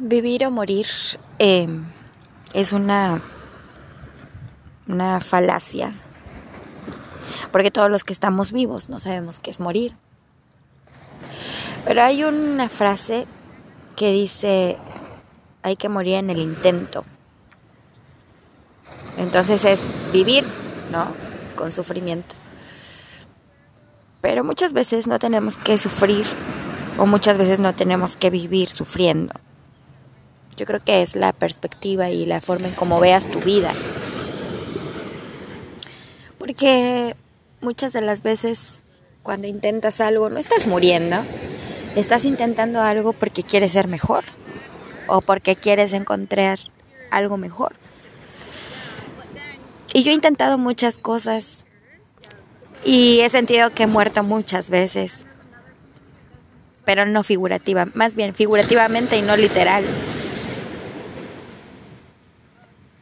Vivir o morir eh, es una, una falacia, porque todos los que estamos vivos no sabemos qué es morir. Pero hay una frase que dice, hay que morir en el intento. Entonces es vivir, ¿no? Con sufrimiento. Pero muchas veces no tenemos que sufrir o muchas veces no tenemos que vivir sufriendo. Yo creo que es la perspectiva y la forma en cómo veas tu vida. Porque muchas de las veces cuando intentas algo no estás muriendo, estás intentando algo porque quieres ser mejor o porque quieres encontrar algo mejor. Y yo he intentado muchas cosas y he sentido que he muerto muchas veces, pero no figurativa, más bien figurativamente y no literal.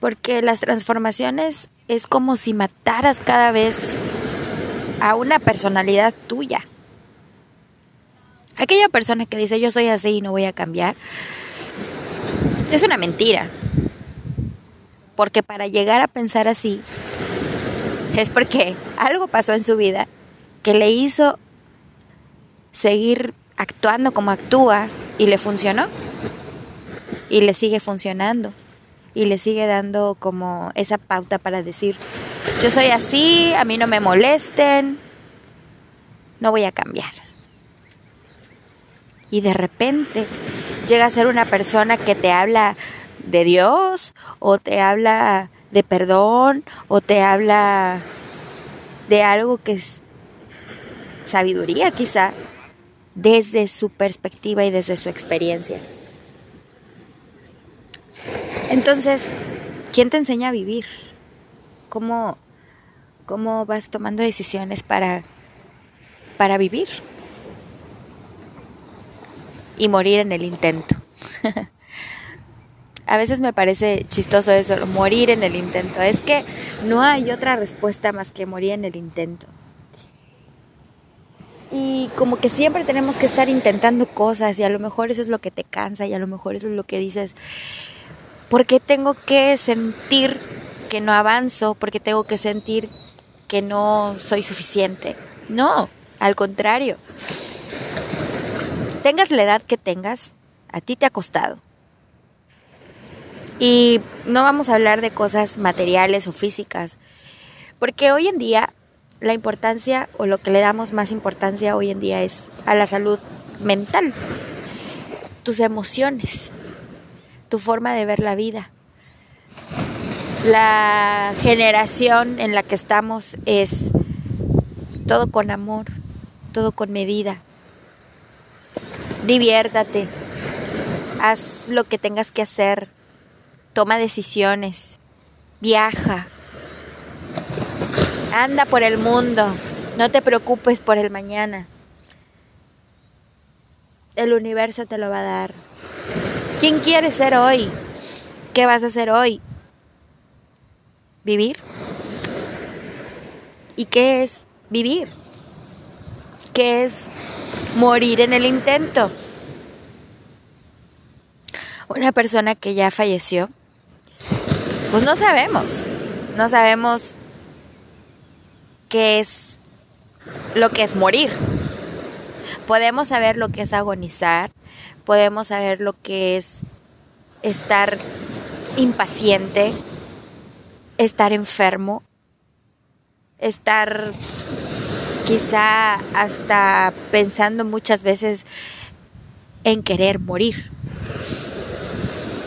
Porque las transformaciones es como si mataras cada vez a una personalidad tuya. Aquella persona que dice yo soy así y no voy a cambiar, es una mentira. Porque para llegar a pensar así, es porque algo pasó en su vida que le hizo seguir actuando como actúa y le funcionó. Y le sigue funcionando y le sigue dando como esa pauta para decir, yo soy así, a mí no me molesten, no voy a cambiar. Y de repente llega a ser una persona que te habla de Dios o te habla de perdón o te habla de algo que es sabiduría quizá desde su perspectiva y desde su experiencia. Entonces, ¿quién te enseña a vivir? ¿Cómo, cómo vas tomando decisiones para, para vivir? Y morir en el intento. a veces me parece chistoso eso, morir en el intento. Es que no hay otra respuesta más que morir en el intento. Y como que siempre tenemos que estar intentando cosas y a lo mejor eso es lo que te cansa y a lo mejor eso es lo que dices, ¿Por qué tengo que sentir que no avanzo? ¿Por qué tengo que sentir que no soy suficiente? No, al contrario. Tengas la edad que tengas, a ti te ha costado. Y no vamos a hablar de cosas materiales o físicas, porque hoy en día la importancia o lo que le damos más importancia hoy en día es a la salud mental, tus emociones tu forma de ver la vida. La generación en la que estamos es todo con amor, todo con medida. Diviértate, haz lo que tengas que hacer, toma decisiones, viaja, anda por el mundo, no te preocupes por el mañana. El universo te lo va a dar. ¿Quién quieres ser hoy? ¿Qué vas a hacer hoy? ¿Vivir? ¿Y qué es vivir? ¿Qué es morir en el intento? Una persona que ya falleció, pues no sabemos, no sabemos qué es lo que es morir. Podemos saber lo que es agonizar, podemos saber lo que es estar impaciente, estar enfermo, estar quizá hasta pensando muchas veces en querer morir.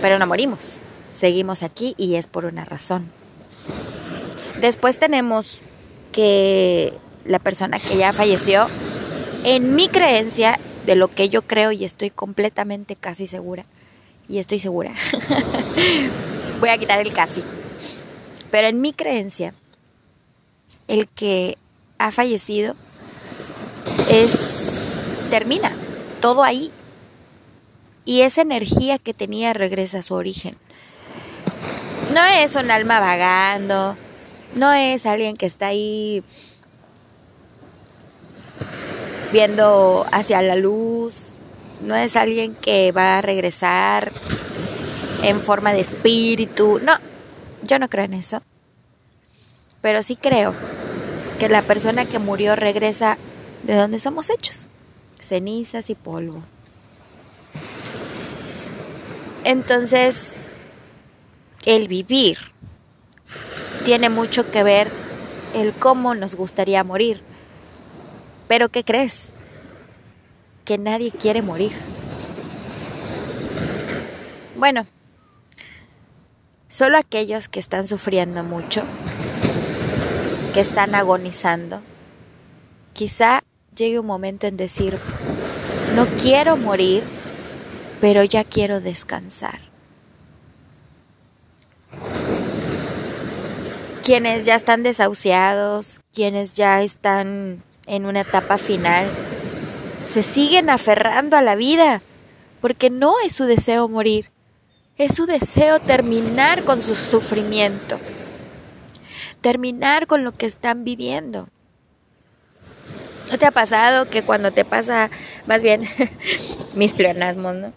Pero no morimos, seguimos aquí y es por una razón. Después tenemos que la persona que ya falleció, en mi creencia, de lo que yo creo y estoy completamente casi segura. Y estoy segura. Voy a quitar el casi. Pero en mi creencia, el que ha fallecido es termina todo ahí. Y esa energía que tenía regresa a su origen. No es un alma vagando, no es alguien que está ahí viendo hacia la luz. no es alguien que va a regresar en forma de espíritu. No, yo no creo en eso. Pero sí creo que la persona que murió regresa de donde somos hechos, cenizas y polvo. Entonces, el vivir tiene mucho que ver el cómo nos gustaría morir. Pero ¿qué crees? Que nadie quiere morir. Bueno, solo aquellos que están sufriendo mucho, que están agonizando, quizá llegue un momento en decir, no quiero morir, pero ya quiero descansar. Quienes ya están desahuciados, quienes ya están en una etapa final, se siguen aferrando a la vida, porque no es su deseo morir, es su deseo terminar con su sufrimiento, terminar con lo que están viviendo. ¿No te ha pasado que cuando te pasa, más bien, mis pleonasmos, ¿no?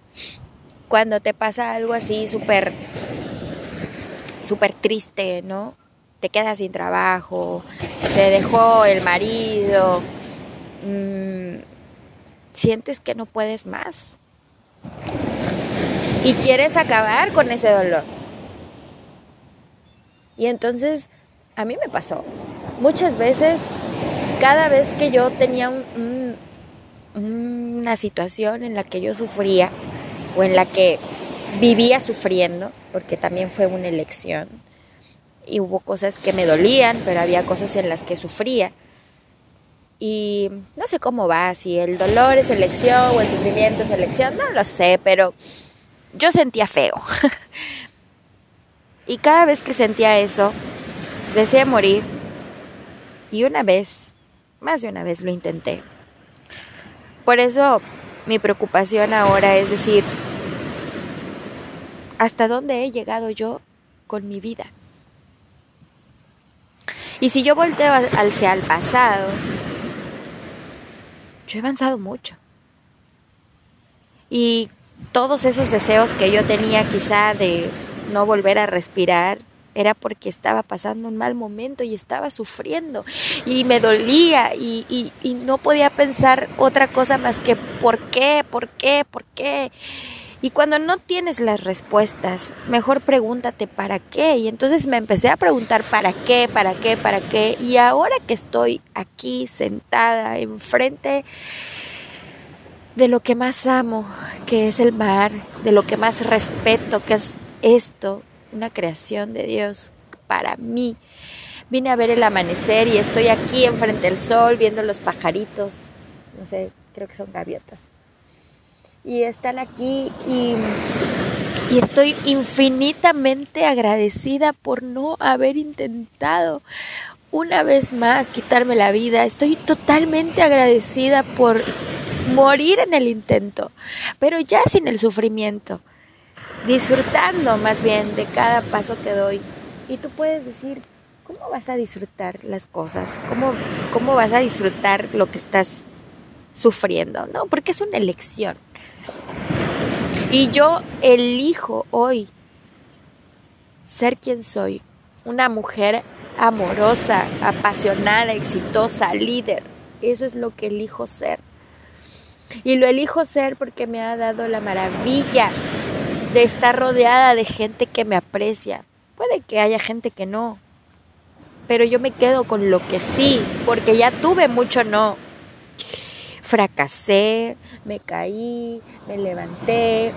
Cuando te pasa algo así súper, súper triste, ¿no? Te quedas sin trabajo, te dejó el marido, mmm, sientes que no puedes más. Y quieres acabar con ese dolor. Y entonces, a mí me pasó. Muchas veces cada vez que yo tenía una situación en la que yo sufría o en la que vivía sufriendo, porque también fue una elección, y hubo cosas que me dolían, pero había cosas en las que sufría. Y no sé cómo va, si el dolor es elección o el sufrimiento es elección, no lo sé, pero yo sentía feo. y cada vez que sentía eso, deseé morir. Y una vez más de una vez lo intenté. Por eso mi preocupación ahora es decir, ¿hasta dónde he llegado yo con mi vida? Y si yo volteo hacia el pasado, yo he avanzado mucho. Y todos esos deseos que yo tenía quizá de no volver a respirar, era porque estaba pasando un mal momento y estaba sufriendo y me dolía y, y, no podía pensar otra cosa más que ¿por qué? ¿por qué? ¿por qué? Y cuando no tienes las respuestas, mejor pregúntate para qué. Y entonces me empecé a preguntar para qué, para qué, para qué. Y ahora que estoy aquí sentada enfrente de lo que más amo, que es el mar, de lo que más respeto, que es esto, una creación de Dios para mí. Vine a ver el amanecer y estoy aquí enfrente del sol viendo los pajaritos, no sé, creo que son gaviotas. Y están aquí y, estoy infinitamente agradecida por no haber intentado una vez más quitarme la vida. Estoy totalmente agradecida por morir en el intento, pero ya sin el sufrimiento disfrutando más bien de cada paso que doy. Y tú puedes decir, ¿cómo vas a disfrutar las cosas? ¿Cómo, cómo vas a disfrutar lo que estás sufriendo? No, porque es una elección. Y yo elijo hoy ser quien soy, una mujer amorosa, apasionada, exitosa, líder. Eso es lo que elijo ser. Y lo elijo ser porque me ha dado la maravilla de estar rodeada de gente que me aprecia. Puede que haya gente que no, pero yo me quedo con lo que sí, porque ya tuve mucho no. Fracasé, me caí, me levanté.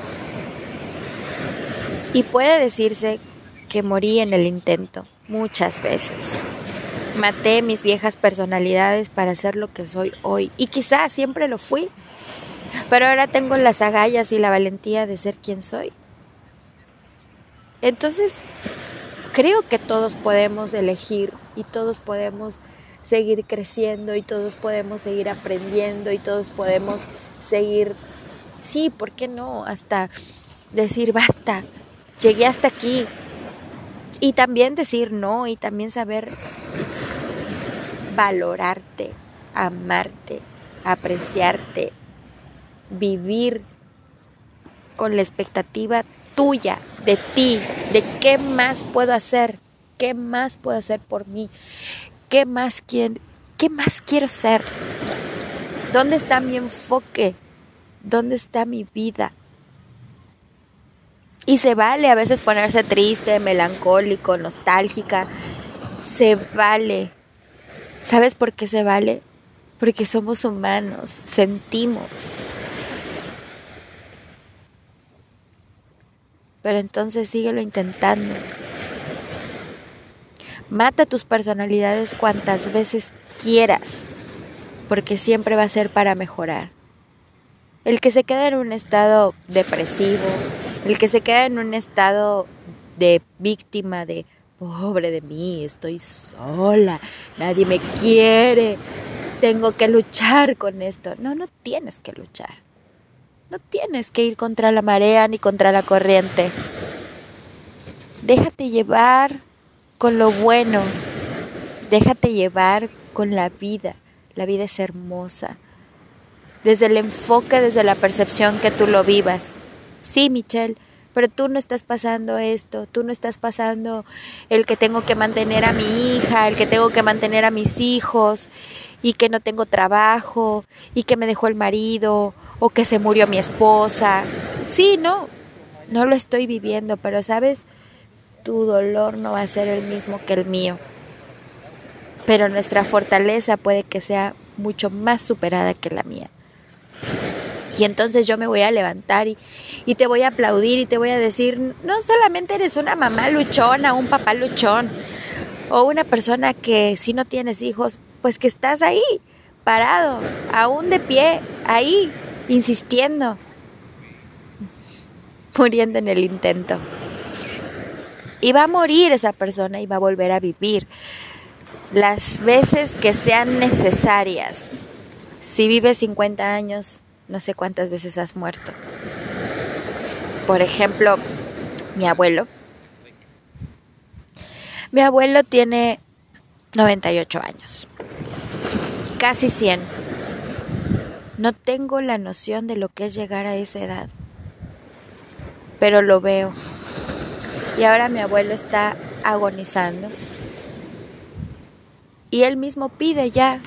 Y puede decirse que morí en el intento muchas veces. Maté mis viejas personalidades para ser lo que soy hoy. Y quizás siempre lo fui. Pero ahora tengo las agallas y la valentía de ser quien soy. Entonces, creo que todos podemos elegir y todos podemos seguir creciendo y todos podemos seguir aprendiendo y todos podemos seguir, sí, ¿por qué no? Hasta decir basta, llegué hasta aquí. Y también decir no y también saber valorarte, amarte, apreciarte, vivir con la expectativa tuya, de ti, de qué más puedo hacer, qué más puedo hacer por mí, qué más qué más quiero ser, dónde está mi enfoque, dónde está mi vida. Y se vale a veces ponerse triste, melancólico, nostálgica. Se vale. ¿Sabes por qué se vale? Porque somos humanos, sentimos. Pero entonces síguelo intentando. Mata tus personalidades cuantas veces quieras, porque siempre va a ser para mejorar. El que se queda en un estado depresivo, el que se queda en un estado de víctima, de pobre de mí, estoy sola, nadie me quiere, tengo que luchar con esto. No, no tienes que luchar. No tienes que ir contra la marea ni contra la corriente. Déjate llevar con lo bueno. Déjate llevar con la vida. La vida es hermosa. Desde el enfoque, desde la percepción que tú lo vivas. Sí, Michelle, pero tú no estás pasando esto, tú no estás pasando el que tengo que mantener a mi hija, el que tengo que mantener a mis hijos y que no tengo trabajo y que me dejó el marido o que se murió mi esposa. Sí, no, no lo estoy viviendo, pero sabes, tu dolor no va a ser el mismo que el mío. Pero nuestra fortaleza puede que sea mucho más superada que la mía. Y entonces yo me voy a levantar y, te voy a aplaudir y te voy a decir, no solamente eres una mamá luchona, un papá luchón, o una persona que si no tienes hijos, pues que estás ahí, parado, aún de pie, ahí, insistiendo, muriendo en el intento. Y va a morir esa persona y va a volver a vivir las veces que sean necesarias. Si vives 50 años, no sé cuántas veces has muerto. Por ejemplo, mi abuelo. Mi abuelo tiene 98 años. Casi 100. No tengo la noción de lo que es llegar a esa edad. Pero lo veo. Y ahora mi abuelo está agonizando. Y él mismo pide ya,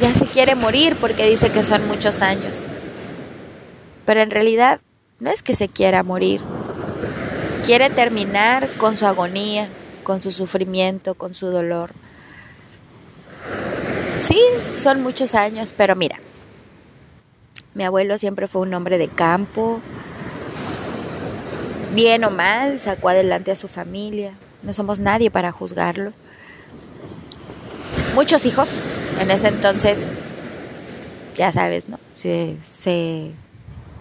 ya se quiere morir porque dice que son muchos años. Pero en realidad no es que se quiera morir. Quiere terminar con su agonía, con su sufrimiento, con su dolor. Sí, son muchos años, pero mira, mi abuelo siempre fue un hombre de campo, bien o mal, sacó adelante a su familia, no somos nadie para juzgarlo. Muchos hijos, en ese entonces, ya sabes, ¿no? Se, se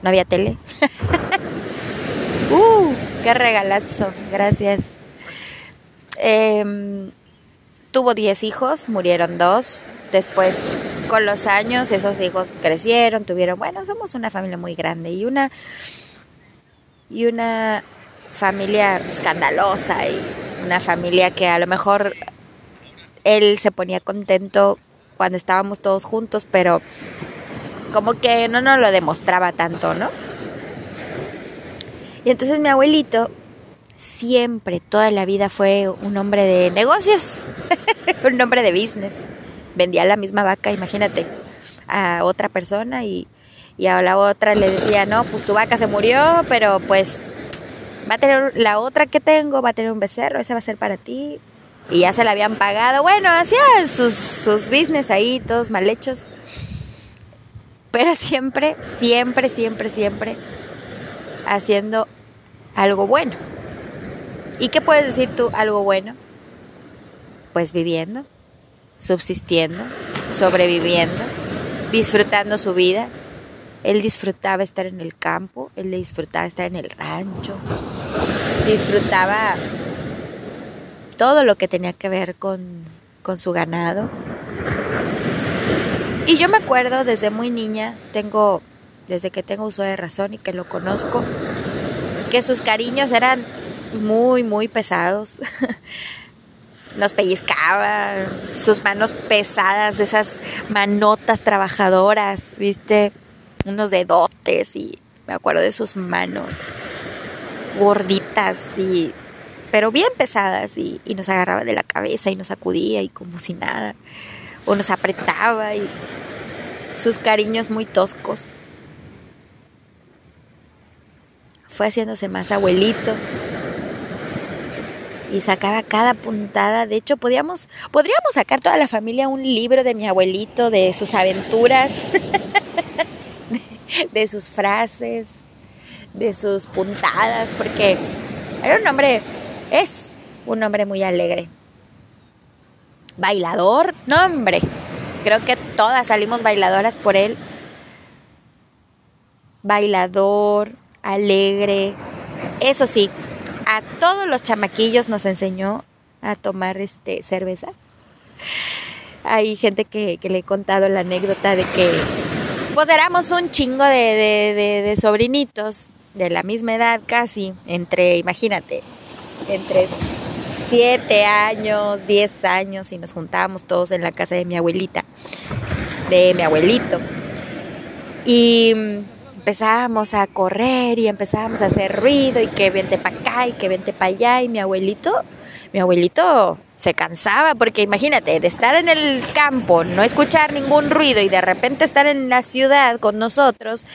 no había tele. ¡Uh! ¡Qué regalazo! Gracias. Em, tuvo 10 hijos, murieron dos. Después, con los años, esos hijos crecieron, tuvieron, bueno, somos una familia muy grande y una y una familia escandalosa y una familia que a lo mejor él se ponía contento cuando estábamos todos juntos, pero como que no nos lo demostraba tanto, ¿no? Y entonces mi abuelito siempre, toda la vida fue un hombre de negocios, un hombre de business. Vendía la misma vaca, imagínate, a otra persona y, y a la otra le decía, no, pues tu vaca se murió, pero pues va a tener la otra que tengo, va a tener un becerro, ese va a ser para ti. Y ya se la habían pagado. Bueno, hacían sus, sus business ahí, todos mal hechos. Pero siempre, siempre, siempre, siempre haciendo algo bueno. ¿Y qué puedes decir tú, algo bueno? Pues viviendo, subsistiendo, sobreviviendo, disfrutando su vida. Él disfrutaba estar en el campo, él disfrutaba estar en el rancho, disfrutaba todo lo que tenía que ver con, con su ganado. Y yo me acuerdo desde muy niña, tengo, desde que tengo uso de razón y que lo conozco, que sus cariños eran muy, muy pesados. Nos pellizcaba, sus manos pesadas, esas manotas trabajadoras, viste, unos dedotes y Me acuerdo de sus manos gorditas y pero bien pesadas y, y, nos agarraba de la cabeza y nos sacudía y como si nada. O nos apretaba y sus cariños muy toscos. Fue haciéndose más abuelito y sacaba cada puntada. De hecho, podíamos, podríamos sacar toda la familia un libro de mi abuelito, de sus aventuras, de, sus frases, de sus puntadas, porque era un hombre, es un hombre muy alegre. Bailador, no hombre, creo que todas salimos bailadoras por él. Bailador, alegre. Eso sí, a todos los chamaquillos nos enseñó a tomar este cerveza. Hay gente que, que le he contado la anécdota de que pues éramos un chingo de, sobrinitos de la misma edad casi, entre, imagínate, entre 7 años, 10 años y nos juntábamos todos en la casa de mi abuelita, de mi abuelito. Y empezábamos a correr y empezábamos a hacer ruido y que vente para acá y que vente para allá y mi abuelito, mi abuelito se cansaba porque imagínate, de estar en el campo, no escuchar ningún ruido y de repente estar en la ciudad con nosotros,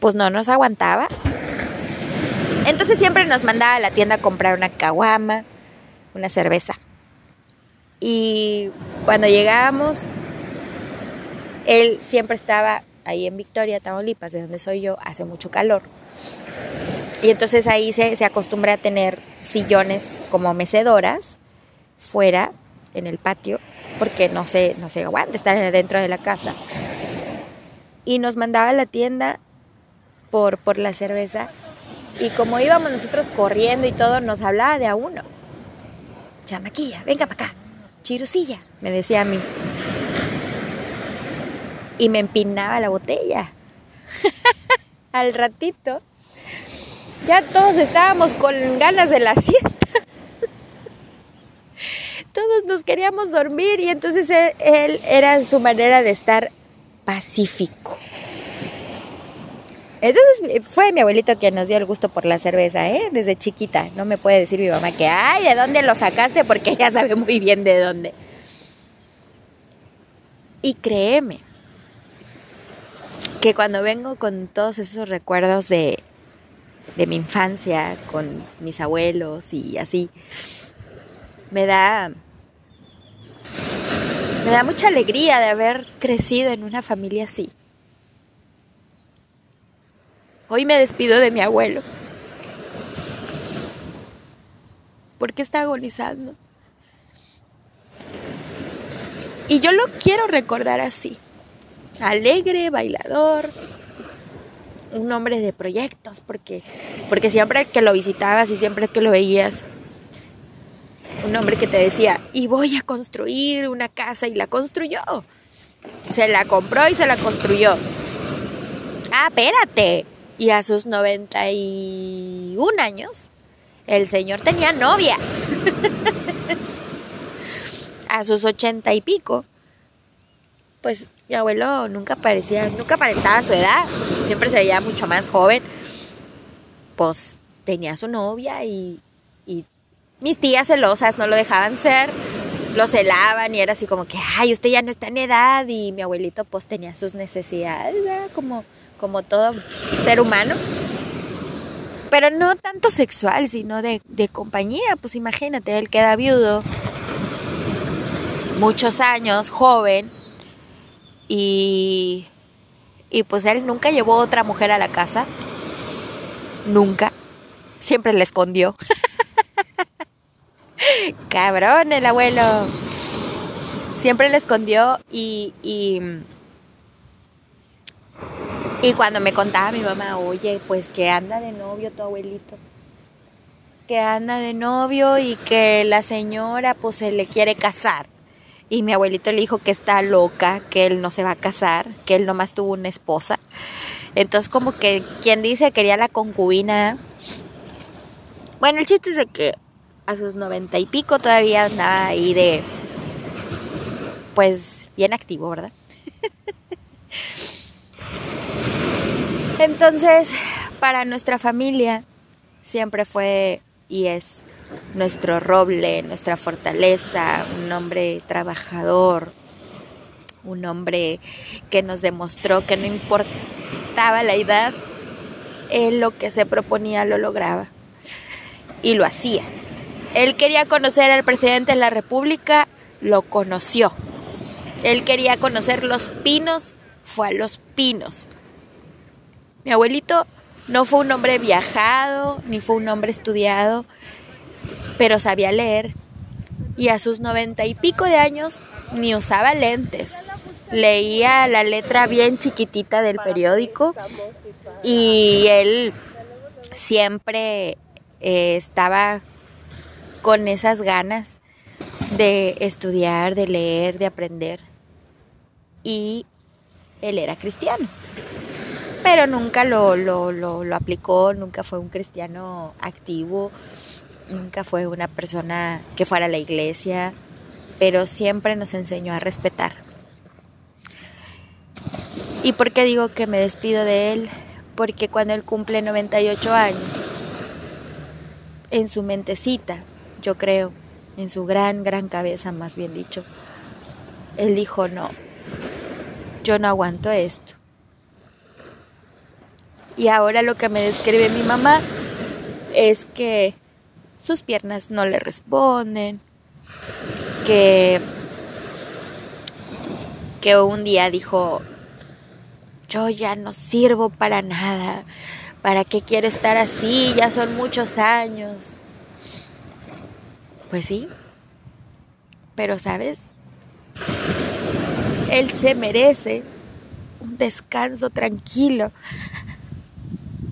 pues no nos aguantaba. Entonces siempre nos mandaba a la tienda a comprar una caguama, una cerveza. Y cuando llegábamos, él siempre estaba ahí en Victoria, Tamaulipas, de donde soy yo, hace mucho calor. Y entonces ahí se, se acostumbra a tener sillones como mecedoras fuera en el patio porque no se, no se aguanta estar dentro de la casa. Y nos mandaba a la tienda por, por la cerveza y como íbamos nosotros corriendo y todo, nos hablaba de a uno. Chamaquilla, venga para acá. Chirusilla, me decía a mí y me empinaba la botella. Al ratito, ya todos estábamos con ganas de la siesta. Todos nos queríamos dormir y entonces él, era su manera de estar pacífico. Entonces fue mi abuelito quien nos dio el gusto por la cerveza, ¿eh? Desde chiquita. No me puede decir mi mamá que, ay, ¿de dónde lo sacaste? Porque ella sabe muy bien de dónde. Y créeme, que cuando vengo con todos esos recuerdos de, de mi infancia, con mis abuelos y así, me da, me da mucha alegría de haber crecido en una familia así. Hoy me despido de mi abuelo. Porque está agonizando. Y yo lo quiero recordar así alegre, bailador, un hombre de proyectos, porque, porque siempre que lo visitabas y siempre que lo veías, un hombre que te decía, y voy a construir una casa y la construyó. Se la compró y se la construyó. Ah, espérate. Y a sus 91 años, el señor tenía novia. a sus ochenta y pico, pues mi abuelo nunca parecía, nunca aparentaba su edad, siempre se veía mucho más joven. Pues tenía su novia y mis tías celosas no lo dejaban ser, lo celaban y era así como que, ay, usted ya no está en edad y mi abuelito pues tenía sus necesidades, Como, como todo ser humano. Pero no tanto sexual, sino de, de compañía, pues imagínate, él queda viudo, muchos años, joven, y, y pues él nunca llevó otra mujer a la casa. Nunca. Siempre le escondió. Cabrón el abuelo. Siempre le escondió y, y, y cuando me contaba mi mamá, oye, pues que anda de novio tu abuelito. Que anda de novio y que la señora pues se le quiere casar. Y mi abuelito le dijo que está loca, que él no se va a casar, que él nomás tuvo una esposa. Entonces como que quien dice quería la concubina. Bueno, el chiste es de que a sus noventa y pico todavía andaba ahí de... Pues bien activo, ¿verdad? Entonces, para nuestra familia siempre fue y es nuestro roble, nuestra fortaleza, un hombre trabajador, un hombre que nos demostró que no importaba la edad, él lo que se proponía lo lograba y lo hacía. Él quería conocer al presidente de la República, lo conoció. Él quería conocer los pinos, fue a los pinos. Mi abuelito no fue un hombre viajado, ni fue un hombre estudiado, pero sabía leer. Y a sus noventa y pico de años ni usaba lentes. Leía la letra bien chiquitita del periódico y él siempre eh, estaba con esas ganas de estudiar, de leer, de aprender. Y él era cristiano. Pero nunca lo, lo, lo, aplicó, nunca fue un cristiano activo, nunca fue una persona que fuera a la iglesia, pero siempre nos enseñó a respetar. ¿Y por qué digo que me despido de él? Porque cuando él cumple 98 años, en su mentecita, yo creo, en su gran, gran cabeza, más bien dicho, él dijo, no, yo no aguanto esto. Y ahora lo que me describe mi mamá es que sus piernas no le responden, que, que un día dijo, yo ya no sirvo para nada, ¿para qué quiero estar así? Ya son muchos años. Pues sí, pero sabes, él se merece un descanso tranquilo,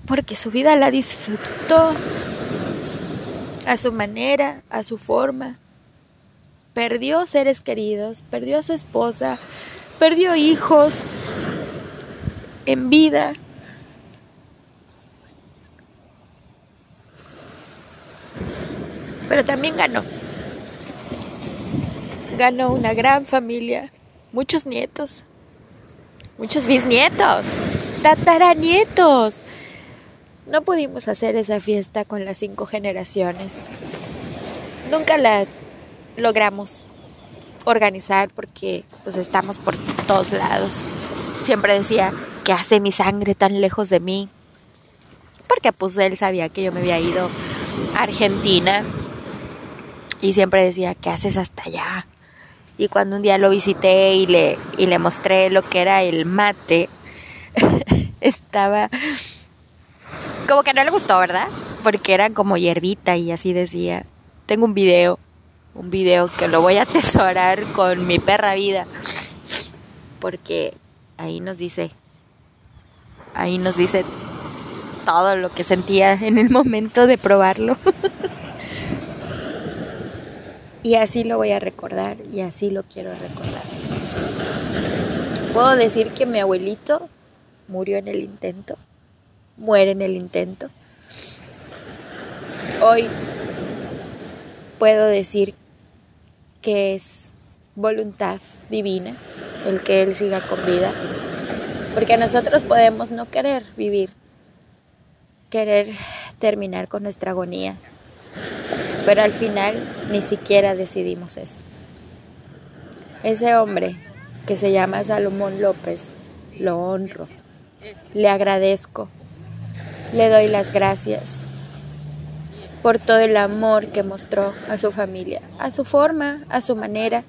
porque su vida la disfrutó a su manera, a su forma. Perdió seres queridos, perdió a su esposa, perdió hijos en vida. Pero también ganó. Ganó una gran familia, muchos nietos, muchos bisnietos, tataranietos. No pudimos hacer esa fiesta con las cinco generaciones. Nunca la logramos organizar porque pues estamos por todos lados. Siempre decía, ¿qué hace mi sangre tan lejos de mí? Porque pues él sabía que yo me había ido a Argentina y siempre decía, ¿qué haces hasta allá? Y cuando un día lo visité y le, y le mostré lo que era el mate, estaba como que no le gustó, ¿verdad? Porque era como hierbita y así decía. Tengo un video, un video que lo voy a atesorar con mi perra vida. Porque ahí nos dice, ahí nos dice todo lo que sentía en el momento de probarlo. y así lo voy a recordar y así lo quiero recordar. Puedo decir que mi abuelito murió en el intento muere en el intento. Hoy puedo decir que es voluntad divina el que Él siga con vida, porque nosotros podemos no querer vivir, querer terminar con nuestra agonía, pero al final ni siquiera decidimos eso. Ese hombre que se llama Salomón López, lo honro, le agradezco le doy las gracias por todo el amor que mostró a su familia, a su forma, a su manera.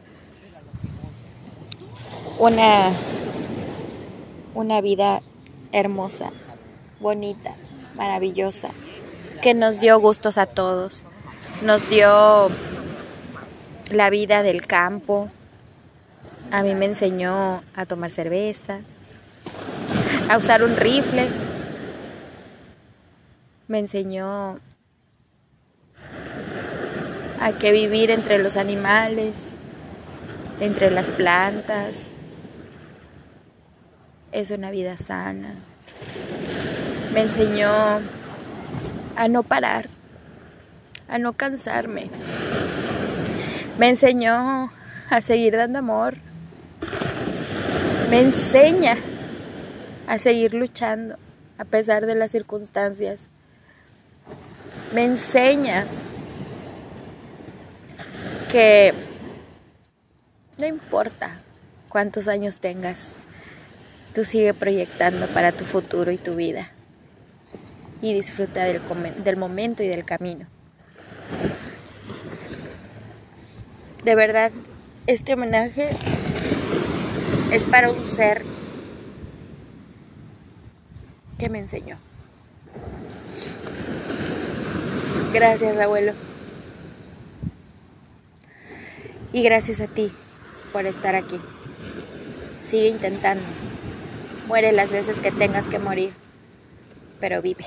Una, una vida hermosa, bonita, maravillosa, que nos dio gustos a todos. Nos dio la vida del campo. A mí me enseñó a tomar cerveza, a usar un rifle me enseñó a que vivir entre los animales, entre las plantas, es una vida sana. Me enseñó a no parar, a no cansarme. Me enseñó a seguir dando amor. Me enseña a seguir luchando a pesar de las circunstancias. Me enseña que no importa cuántos años tengas, tú sigue proyectando para tu futuro y tu vida y disfruta del, del momento y del camino. De verdad, este homenaje es para un ser que me enseñó. Gracias, abuelo. Y gracias a ti por estar aquí. Sigue intentando. Muere las veces que tengas que morir, pero vive.